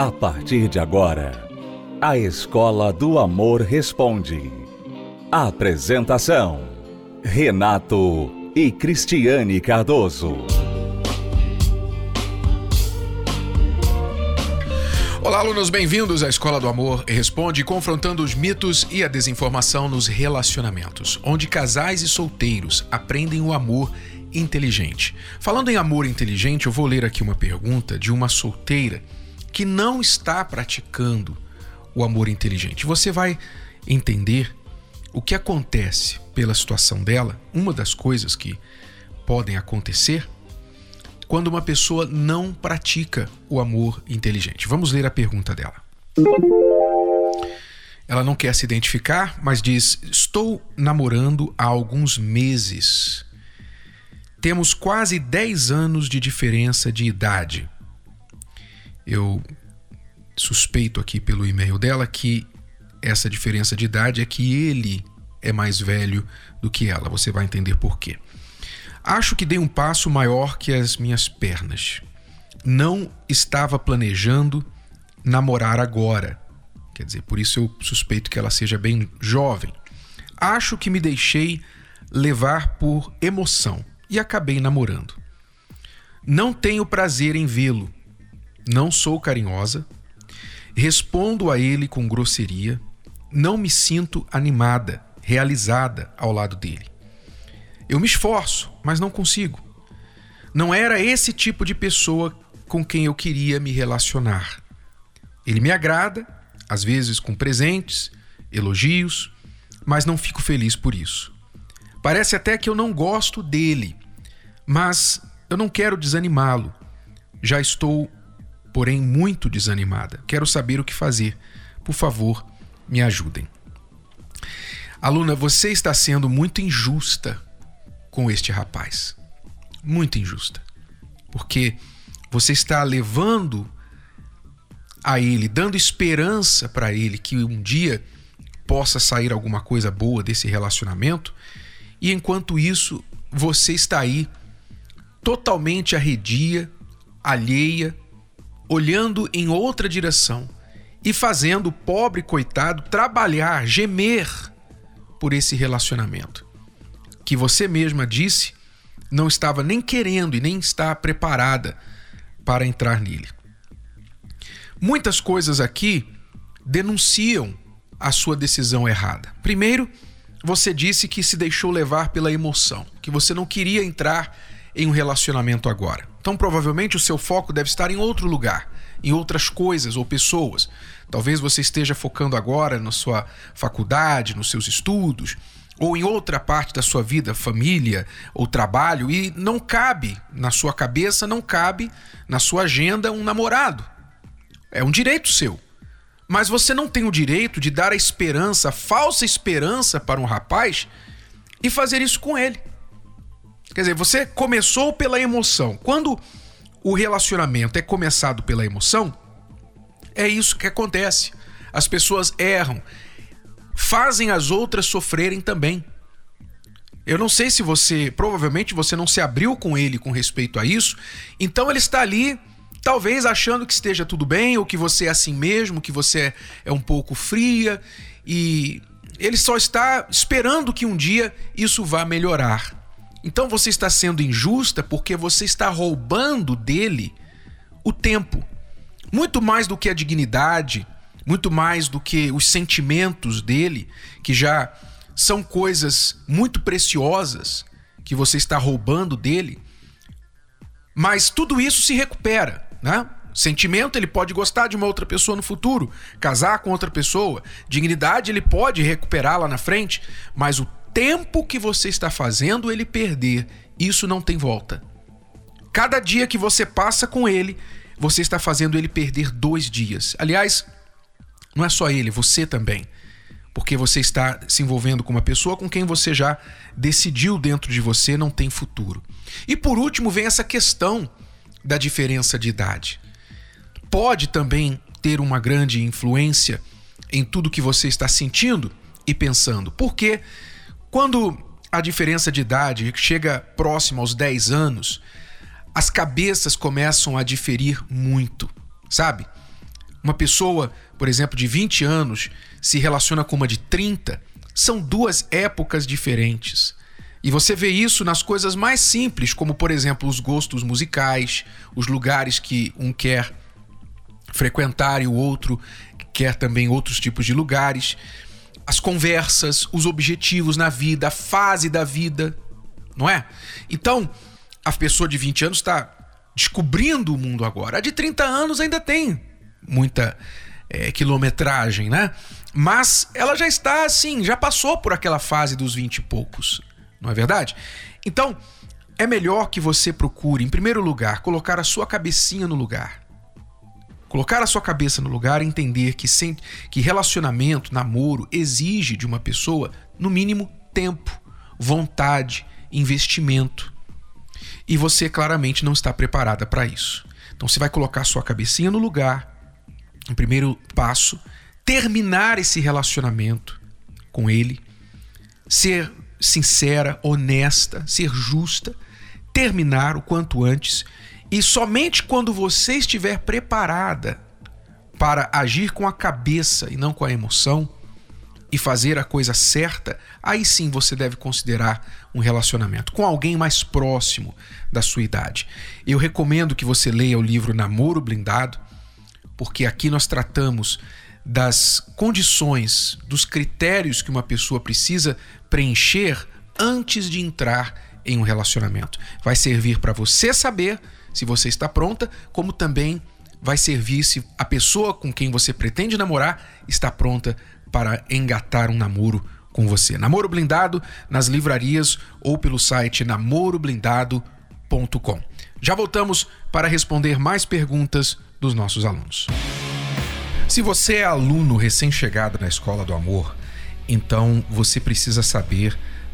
A partir de agora, a Escola do Amor Responde. Apresentação: Renato e Cristiane Cardoso. Olá, alunos, bem-vindos à Escola do Amor Responde, confrontando os mitos e a desinformação nos relacionamentos, onde casais e solteiros aprendem o amor inteligente. Falando em amor inteligente, eu vou ler aqui uma pergunta de uma solteira que não está praticando o amor inteligente. Você vai entender o que acontece pela situação dela, uma das coisas que podem acontecer quando uma pessoa não pratica o amor inteligente. Vamos ler a pergunta dela. Ela não quer se identificar, mas diz: Estou namorando há alguns meses. Temos quase 10 anos de diferença de idade. Eu suspeito aqui pelo e-mail dela que essa diferença de idade é que ele é mais velho do que ela. Você vai entender por quê. Acho que dei um passo maior que as minhas pernas. Não estava planejando namorar agora. Quer dizer, por isso eu suspeito que ela seja bem jovem. Acho que me deixei levar por emoção e acabei namorando. Não tenho prazer em vê-lo, não sou carinhosa, respondo a ele com grosseria, não me sinto animada, realizada ao lado dele. Eu me esforço, mas não consigo. Não era esse tipo de pessoa com quem eu queria me relacionar. Ele me agrada, às vezes com presentes, elogios, mas não fico feliz por isso. Parece até que eu não gosto dele, mas eu não quero desanimá-lo. Já estou porém muito desanimada. Quero saber o que fazer. Por favor, me ajudem. Aluna, você está sendo muito injusta com este rapaz. Muito injusta. Porque você está levando a ele, dando esperança para ele que um dia possa sair alguma coisa boa desse relacionamento, e enquanto isso, você está aí totalmente arredia, alheia olhando em outra direção e fazendo o pobre coitado trabalhar, gemer por esse relacionamento. Que você mesma disse não estava nem querendo e nem está preparada para entrar nele. Muitas coisas aqui denunciam a sua decisão errada. Primeiro, você disse que se deixou levar pela emoção, que você não queria entrar em um relacionamento agora. Então, provavelmente, o seu foco deve estar em outro lugar, em outras coisas ou pessoas. Talvez você esteja focando agora na sua faculdade, nos seus estudos, ou em outra parte da sua vida, família ou trabalho, e não cabe na sua cabeça, não cabe na sua agenda um namorado. É um direito seu. Mas você não tem o direito de dar a esperança, a falsa esperança para um rapaz e fazer isso com ele. Quer dizer, você começou pela emoção. Quando o relacionamento é começado pela emoção, é isso que acontece. As pessoas erram, fazem as outras sofrerem também. Eu não sei se você, provavelmente você não se abriu com ele com respeito a isso, então ele está ali, talvez achando que esteja tudo bem, ou que você é assim mesmo, que você é um pouco fria, e ele só está esperando que um dia isso vá melhorar. Então você está sendo injusta porque você está roubando dele o tempo. Muito mais do que a dignidade, muito mais do que os sentimentos dele, que já são coisas muito preciosas que você está roubando dele. Mas tudo isso se recupera, né? Sentimento, ele pode gostar de uma outra pessoa no futuro, casar com outra pessoa. Dignidade, ele pode recuperar lá na frente, mas o tempo que você está fazendo ele perder, isso não tem volta. Cada dia que você passa com ele, você está fazendo ele perder dois dias. Aliás, não é só ele, você também. Porque você está se envolvendo com uma pessoa com quem você já decidiu dentro de você não tem futuro. E por último, vem essa questão da diferença de idade. Pode também ter uma grande influência em tudo que você está sentindo e pensando. Porque quando a diferença de idade chega próxima aos 10 anos, as cabeças começam a diferir muito, sabe? uma pessoa, por exemplo, de 20 anos se relaciona com uma de 30, são duas épocas diferentes. E você vê isso nas coisas mais simples, como por exemplo os gostos musicais, os lugares que um quer frequentar e o outro quer também outros tipos de lugares, as conversas, os objetivos na vida, a fase da vida, não é? Então, a pessoa de 20 anos está descobrindo o mundo agora. A de 30 anos ainda tem muita é, quilometragem, né? Mas ela já está assim, já passou por aquela fase dos 20 e poucos não é verdade? Então, é melhor que você procure, em primeiro lugar, colocar a sua cabecinha no lugar. Colocar a sua cabeça no lugar e entender que, sem, que relacionamento, namoro, exige de uma pessoa, no mínimo, tempo, vontade, investimento. E você claramente não está preparada para isso. Então você vai colocar a sua cabecinha no lugar, em primeiro passo, terminar esse relacionamento com ele, ser sincera, honesta, ser justa, terminar o quanto antes e somente quando você estiver preparada para agir com a cabeça e não com a emoção e fazer a coisa certa, aí sim você deve considerar um relacionamento com alguém mais próximo da sua idade. Eu recomendo que você leia o livro Namoro Blindado, porque aqui nós tratamos das condições, dos critérios que uma pessoa precisa preencher antes de entrar em um relacionamento. Vai servir para você saber se você está pronta, como também vai servir se a pessoa com quem você pretende namorar está pronta para engatar um namoro com você. Namoro Blindado nas livrarias ou pelo site namoroblindado.com. Já voltamos para responder mais perguntas dos nossos alunos. Se você é aluno recém-chegado na Escola do Amor, então você precisa saber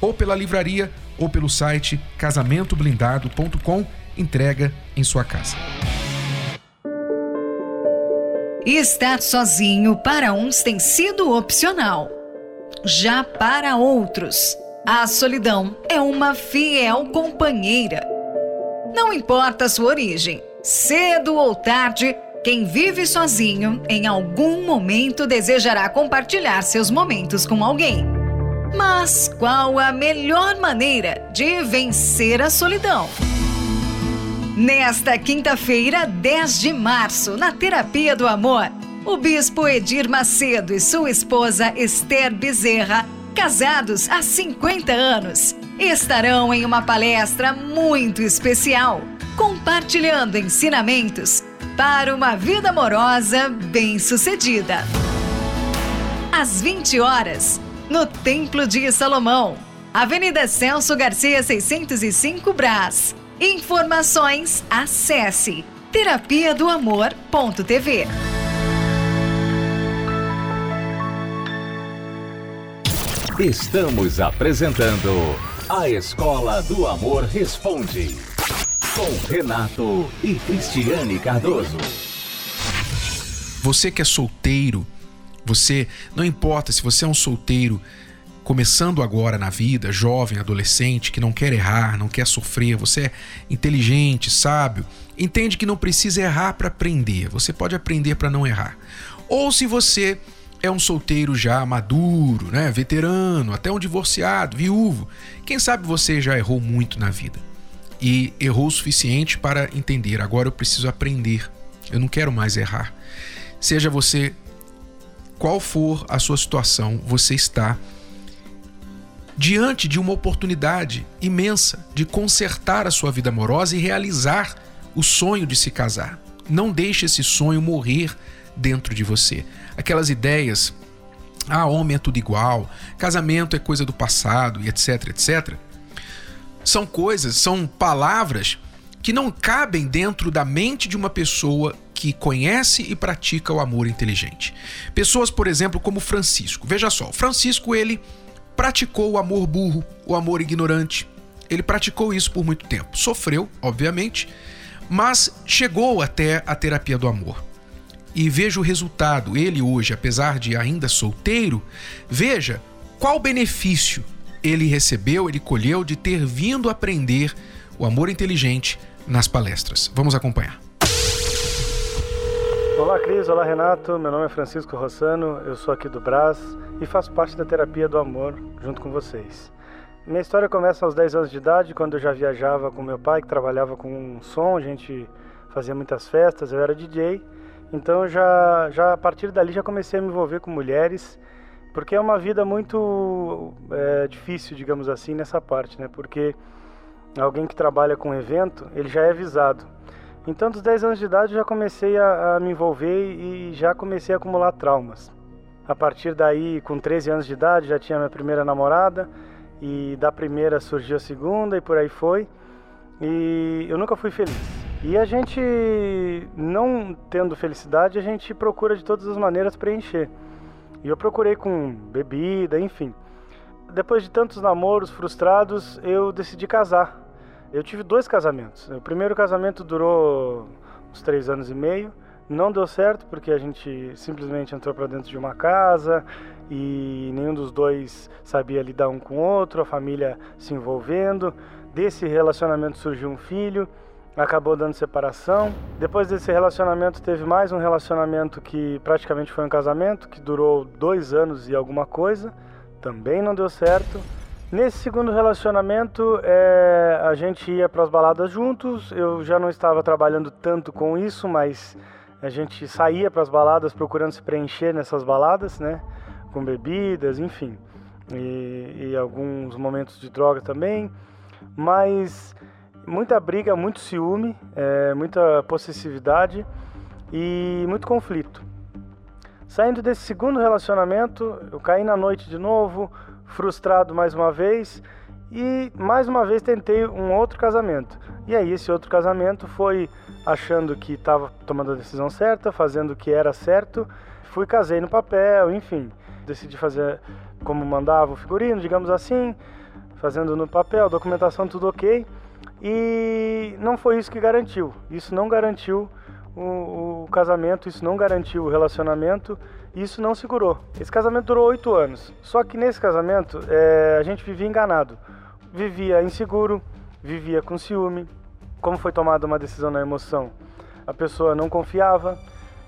Ou pela livraria ou pelo site casamentoblindado.com, entrega em sua casa. Estar sozinho para uns tem sido opcional. Já para outros, a solidão é uma fiel companheira. Não importa a sua origem, Cedo ou tarde, quem vive sozinho, em algum momento desejará compartilhar seus momentos com alguém. Mas qual a melhor maneira de vencer a solidão? Nesta quinta-feira, 10 de março, na Terapia do Amor, o bispo Edir Macedo e sua esposa Esther Bezerra, casados há 50 anos, estarão em uma palestra muito especial compartilhando ensinamentos para uma vida amorosa bem-sucedida. Às 20 horas, no Templo de Salomão, Avenida Celso Garcia 605 Brás. Informações acesse terapia do amor.tv. Estamos apresentando A Escola do Amor Responde com Renato e Cristiane Cardoso. Você que é solteiro, você, não importa se você é um solteiro começando agora na vida, jovem, adolescente, que não quer errar, não quer sofrer, você é inteligente, sábio, entende que não precisa errar para aprender, você pode aprender para não errar. Ou se você é um solteiro já maduro, né, veterano, até um divorciado, viúvo, quem sabe você já errou muito na vida e errou o suficiente para entender. Agora eu preciso aprender. Eu não quero mais errar. Seja você qual for a sua situação, você está diante de uma oportunidade imensa de consertar a sua vida amorosa e realizar o sonho de se casar. Não deixe esse sonho morrer dentro de você. Aquelas ideias, ah, homem é tudo igual, casamento é coisa do passado etc, etc. São coisas, são palavras que não cabem dentro da mente de uma pessoa que conhece e pratica o amor inteligente. Pessoas, por exemplo, como Francisco. Veja só, Francisco ele praticou o amor burro, o amor ignorante. Ele praticou isso por muito tempo. Sofreu, obviamente, mas chegou até a terapia do amor. E veja o resultado. Ele hoje, apesar de ainda solteiro, veja qual benefício ele recebeu, ele colheu de ter vindo aprender o amor inteligente nas palestras. Vamos acompanhar. Olá, Cris. Olá, Renato. Meu nome é Francisco Rossano. Eu sou aqui do Brás e faço parte da terapia do amor junto com vocês. Minha história começa aos 10 anos de idade, quando eu já viajava com meu pai, que trabalhava com som, a gente fazia muitas festas, eu era DJ. Então já, já a partir dali já comecei a me envolver com mulheres, porque é uma vida muito é, difícil, digamos assim, nessa parte, né? Porque alguém que trabalha com evento, ele já é avisado. Então, dos 10 anos de idade, eu já comecei a, a me envolver e já comecei a acumular traumas. A partir daí, com 13 anos de idade, já tinha minha primeira namorada e da primeira surgiu a segunda e por aí foi. E eu nunca fui feliz. E a gente, não tendo felicidade, a gente procura de todas as maneiras preencher. E eu procurei com bebida, enfim. Depois de tantos namoros frustrados, eu decidi casar. Eu tive dois casamentos. O primeiro casamento durou uns três anos e meio. Não deu certo porque a gente simplesmente entrou para dentro de uma casa e nenhum dos dois sabia lidar um com o outro, a família se envolvendo. Desse relacionamento surgiu um filho, acabou dando separação. Depois desse relacionamento teve mais um relacionamento que praticamente foi um casamento, que durou dois anos e alguma coisa, também não deu certo. Nesse segundo relacionamento, é, a gente ia para as baladas juntos. Eu já não estava trabalhando tanto com isso, mas a gente saía para as baladas procurando se preencher nessas baladas, né? Com bebidas, enfim. E, e alguns momentos de droga também. Mas muita briga, muito ciúme, é, muita possessividade e muito conflito. Saindo desse segundo relacionamento, eu caí na noite de novo, frustrado mais uma vez e mais uma vez tentei um outro casamento. E aí esse outro casamento foi achando que estava tomando a decisão certa, fazendo o que era certo, fui casei no papel, enfim, decidi fazer como mandava o figurino, digamos assim, fazendo no papel, documentação tudo ok. E não foi isso que garantiu. Isso não garantiu o, o casamento, isso não garantiu o relacionamento isso não segurou. Esse casamento durou oito anos. Só que nesse casamento é, a gente vivia enganado. Vivia inseguro, vivia com ciúme. Como foi tomada uma decisão na emoção? A pessoa não confiava.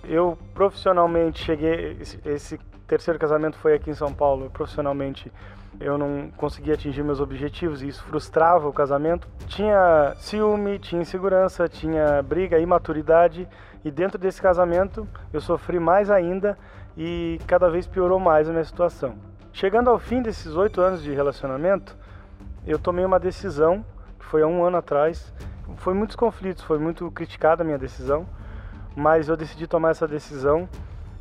Eu profissionalmente cheguei. Esse, terceiro casamento foi aqui em São Paulo. Profissionalmente eu não conseguia atingir meus objetivos e isso frustrava o casamento. Tinha ciúme, tinha insegurança, tinha briga, imaturidade e dentro desse casamento eu sofri mais ainda e cada vez piorou mais a minha situação. Chegando ao fim desses oito anos de relacionamento, eu tomei uma decisão, que foi há um ano atrás. Foi muitos conflitos, foi muito criticada a minha decisão, mas eu decidi tomar essa decisão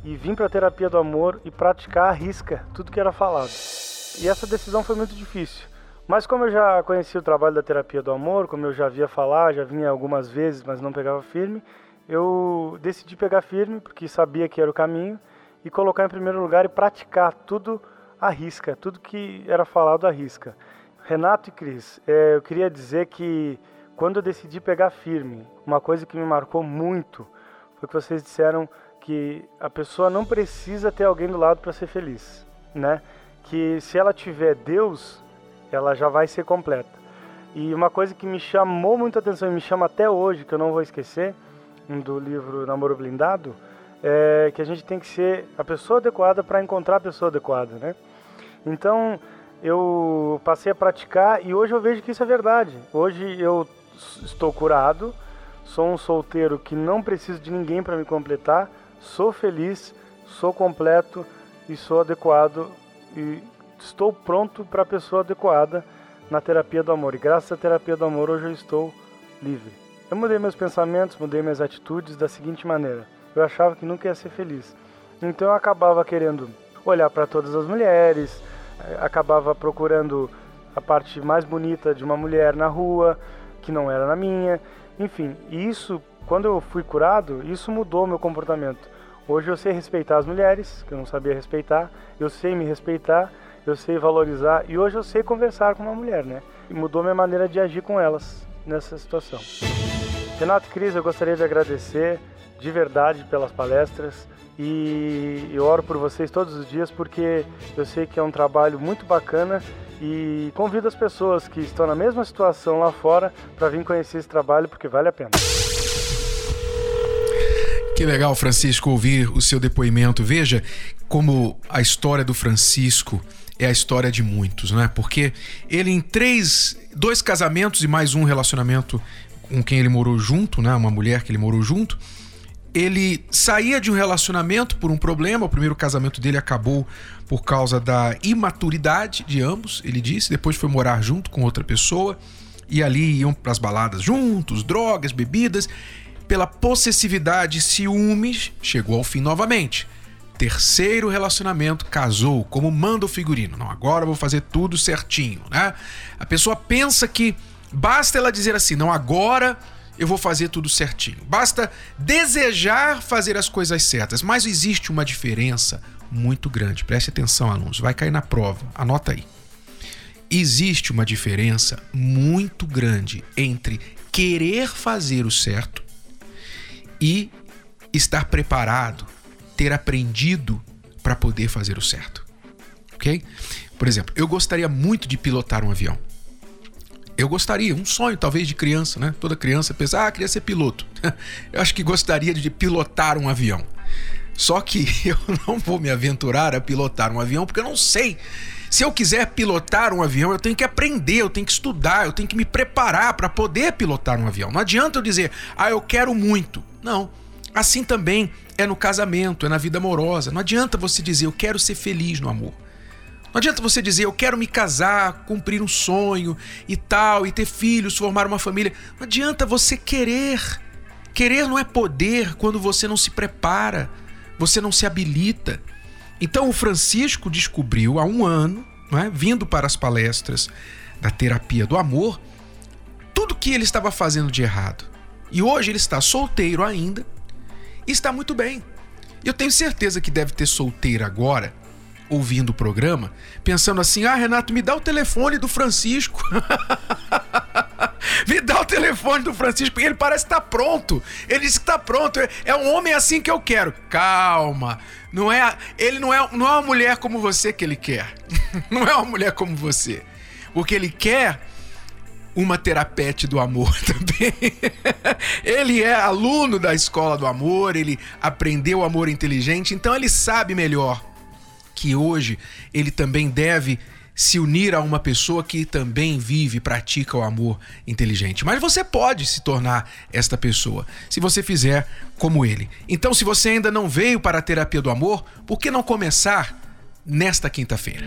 e vim para a terapia do amor e praticar a risca tudo que era falado. E essa decisão foi muito difícil. Mas como eu já conhecia o trabalho da terapia do amor, como eu já via falar, já vinha algumas vezes, mas não pegava firme, eu decidi pegar firme porque sabia que era o caminho e colocar em primeiro lugar e praticar tudo à risca, tudo que era falado à risca. Renato e Cris, é, eu queria dizer que quando eu decidi pegar firme, uma coisa que me marcou muito foi que vocês disseram que a pessoa não precisa ter alguém do lado para ser feliz, né? Que se ela tiver Deus, ela já vai ser completa. E uma coisa que me chamou muita atenção e me chama até hoje, que eu não vou esquecer, do livro Namoro Blindado, é que a gente tem que ser a pessoa adequada para encontrar a pessoa adequada, né? Então, eu passei a praticar e hoje eu vejo que isso é verdade. Hoje eu estou curado, sou um solteiro que não preciso de ninguém para me completar, sou feliz, sou completo e sou adequado e estou pronto para a pessoa adequada na terapia do amor. E graças à terapia do amor hoje eu estou livre. Eu mudei meus pensamentos, mudei minhas atitudes da seguinte maneira: eu achava que nunca ia ser feliz. Então eu acabava querendo olhar para todas as mulheres, eh, acabava procurando a parte mais bonita de uma mulher na rua, que não era na minha. Enfim, isso, quando eu fui curado, isso mudou meu comportamento. Hoje eu sei respeitar as mulheres, que eu não sabia respeitar, eu sei me respeitar, eu sei valorizar e hoje eu sei conversar com uma mulher, né? E mudou minha maneira de agir com elas nessa situação. Renato e Cris, eu gostaria de agradecer de verdade pelas palestras e eu oro por vocês todos os dias porque eu sei que é um trabalho muito bacana e convido as pessoas que estão na mesma situação lá fora para vir conhecer esse trabalho porque vale a pena. Que legal, Francisco, ouvir o seu depoimento. Veja como a história do Francisco é a história de muitos, né? Porque ele em três, dois casamentos e mais um relacionamento com quem ele morou junto, né? Uma mulher que ele morou junto, ele saía de um relacionamento por um problema. O primeiro casamento dele acabou por causa da imaturidade de ambos, ele disse. Depois foi morar junto com outra pessoa e ali iam para as baladas juntos, drogas, bebidas. Pela possessividade e ciúmes, chegou ao fim novamente. Terceiro relacionamento, casou, como manda o figurino. Não, agora eu vou fazer tudo certinho, né? A pessoa pensa que basta ela dizer assim, não, agora eu vou fazer tudo certinho. Basta desejar fazer as coisas certas, mas existe uma diferença muito grande. Preste atenção, alunos, vai cair na prova. Anota aí. Existe uma diferença muito grande entre querer fazer o certo e estar preparado, ter aprendido para poder fazer o certo. OK? Por exemplo, eu gostaria muito de pilotar um avião. Eu gostaria, um sonho talvez de criança, né? Toda criança pensa, ah, queria ser piloto. Eu acho que gostaria de pilotar um avião. Só que eu não vou me aventurar a pilotar um avião porque eu não sei. Se eu quiser pilotar um avião, eu tenho que aprender, eu tenho que estudar, eu tenho que me preparar para poder pilotar um avião. Não adianta eu dizer, ah, eu quero muito. Não. Assim também é no casamento, é na vida amorosa. Não adianta você dizer, eu quero ser feliz no amor. Não adianta você dizer, eu quero me casar, cumprir um sonho e tal, e ter filhos, formar uma família. Não adianta você querer. Querer não é poder quando você não se prepara, você não se habilita. Então o Francisco descobriu há um ano, é, vindo para as palestras da terapia do amor, tudo que ele estava fazendo de errado. E hoje ele está solteiro ainda e está muito bem. Eu tenho certeza que deve ter solteiro agora ouvindo o programa, pensando assim: ah, Renato, me dá o telefone do Francisco. me dá o telefone do Francisco, ele parece estar pronto. Ele disse que está pronto. É, é um homem assim que eu quero. Calma. Não é, ele não é, não é uma mulher como você que ele quer. não é uma mulher como você. O que ele quer uma terapete do amor também. ele é aluno da escola do amor, ele aprendeu o amor inteligente, então ele sabe melhor que hoje ele também deve se unir a uma pessoa que também vive e pratica o amor inteligente. Mas você pode se tornar esta pessoa se você fizer como ele. Então, se você ainda não veio para a terapia do amor, por que não começar nesta quinta-feira?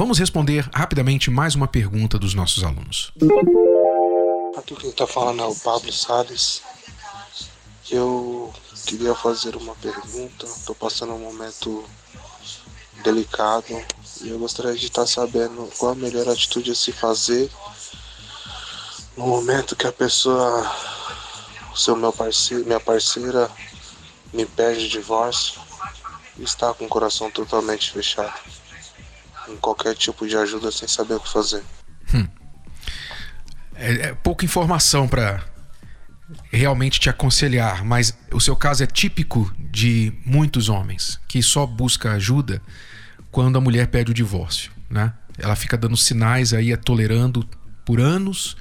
Vamos responder rapidamente mais uma pergunta dos nossos alunos. Aqui quem está falando é o Pablo Salles. Eu queria fazer uma pergunta. Estou passando um momento delicado e eu gostaria de estar sabendo qual a melhor atitude a se fazer no momento que a pessoa, o seu meu parceiro, minha parceira, me pede divórcio e está com o coração totalmente fechado. Qualquer tipo de ajuda sem saber o que fazer. Hum. É, é pouca informação para realmente te aconselhar, mas o seu caso é típico de muitos homens que só busca ajuda quando a mulher pede o divórcio, né? Ela fica dando sinais aí, tolerando por anos,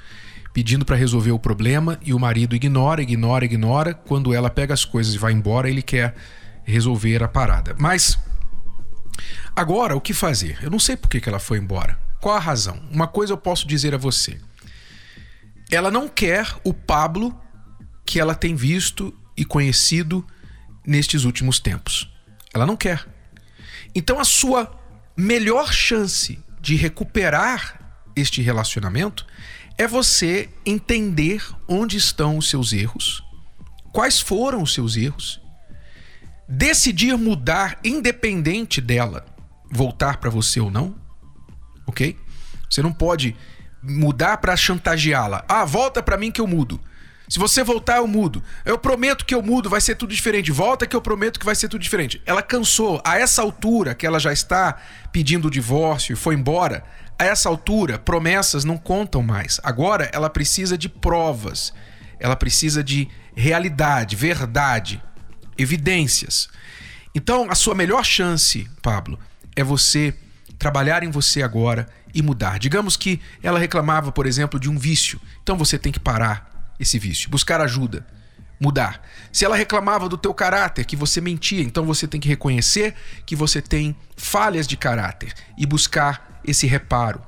pedindo para resolver o problema e o marido ignora, ignora, ignora. Quando ela pega as coisas e vai embora, ele quer resolver a parada. Mas agora o que fazer? Eu não sei por que, ela foi embora. Qual a razão? Uma coisa eu posso dizer a você. Ela não quer o Pablo que ela tem visto e conhecido nestes últimos tempos. Ela não quer. Então a sua melhor chance de recuperar este relacionamento é você entender onde estão os seus erros, quais foram os seus erros, decidir mudar independente dela voltar para você ou não, ok? Você não pode mudar para chantageá-la. Ah, volta para mim que eu mudo. Se você voltar, eu mudo. Eu prometo que eu mudo, vai ser tudo diferente. Volta que eu prometo que vai ser tudo diferente. Ela cansou. A essa altura que ela já está pedindo o divórcio e foi embora, a essa altura, promessas não contam mais. Agora ela precisa de provas. Ela precisa de realidade, verdade, evidências. Então, a sua melhor chance, Pablo, é você trabalhar em você agora e mudar. Digamos que ela reclamava, por exemplo, de um vício. Então você tem que parar esse vício, buscar ajuda, mudar. Se ela reclamava do teu caráter, que você mentia, então você tem que reconhecer que você tem falhas de caráter e buscar esse reparo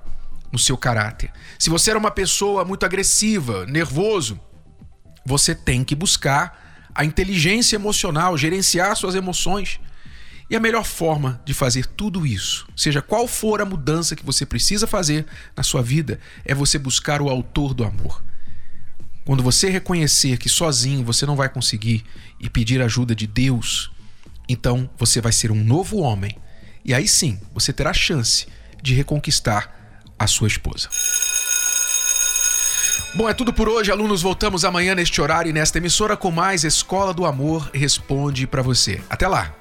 no seu caráter. Se você era uma pessoa muito agressiva, nervoso, você tem que buscar a inteligência emocional, gerenciar suas emoções. E a melhor forma de fazer tudo isso, seja qual for a mudança que você precisa fazer na sua vida, é você buscar o autor do amor. Quando você reconhecer que sozinho você não vai conseguir e pedir ajuda de Deus, então você vai ser um novo homem. E aí sim, você terá chance de reconquistar a sua esposa. Bom, é tudo por hoje, alunos. Voltamos amanhã neste horário e nesta emissora com mais Escola do Amor Responde para você. Até lá.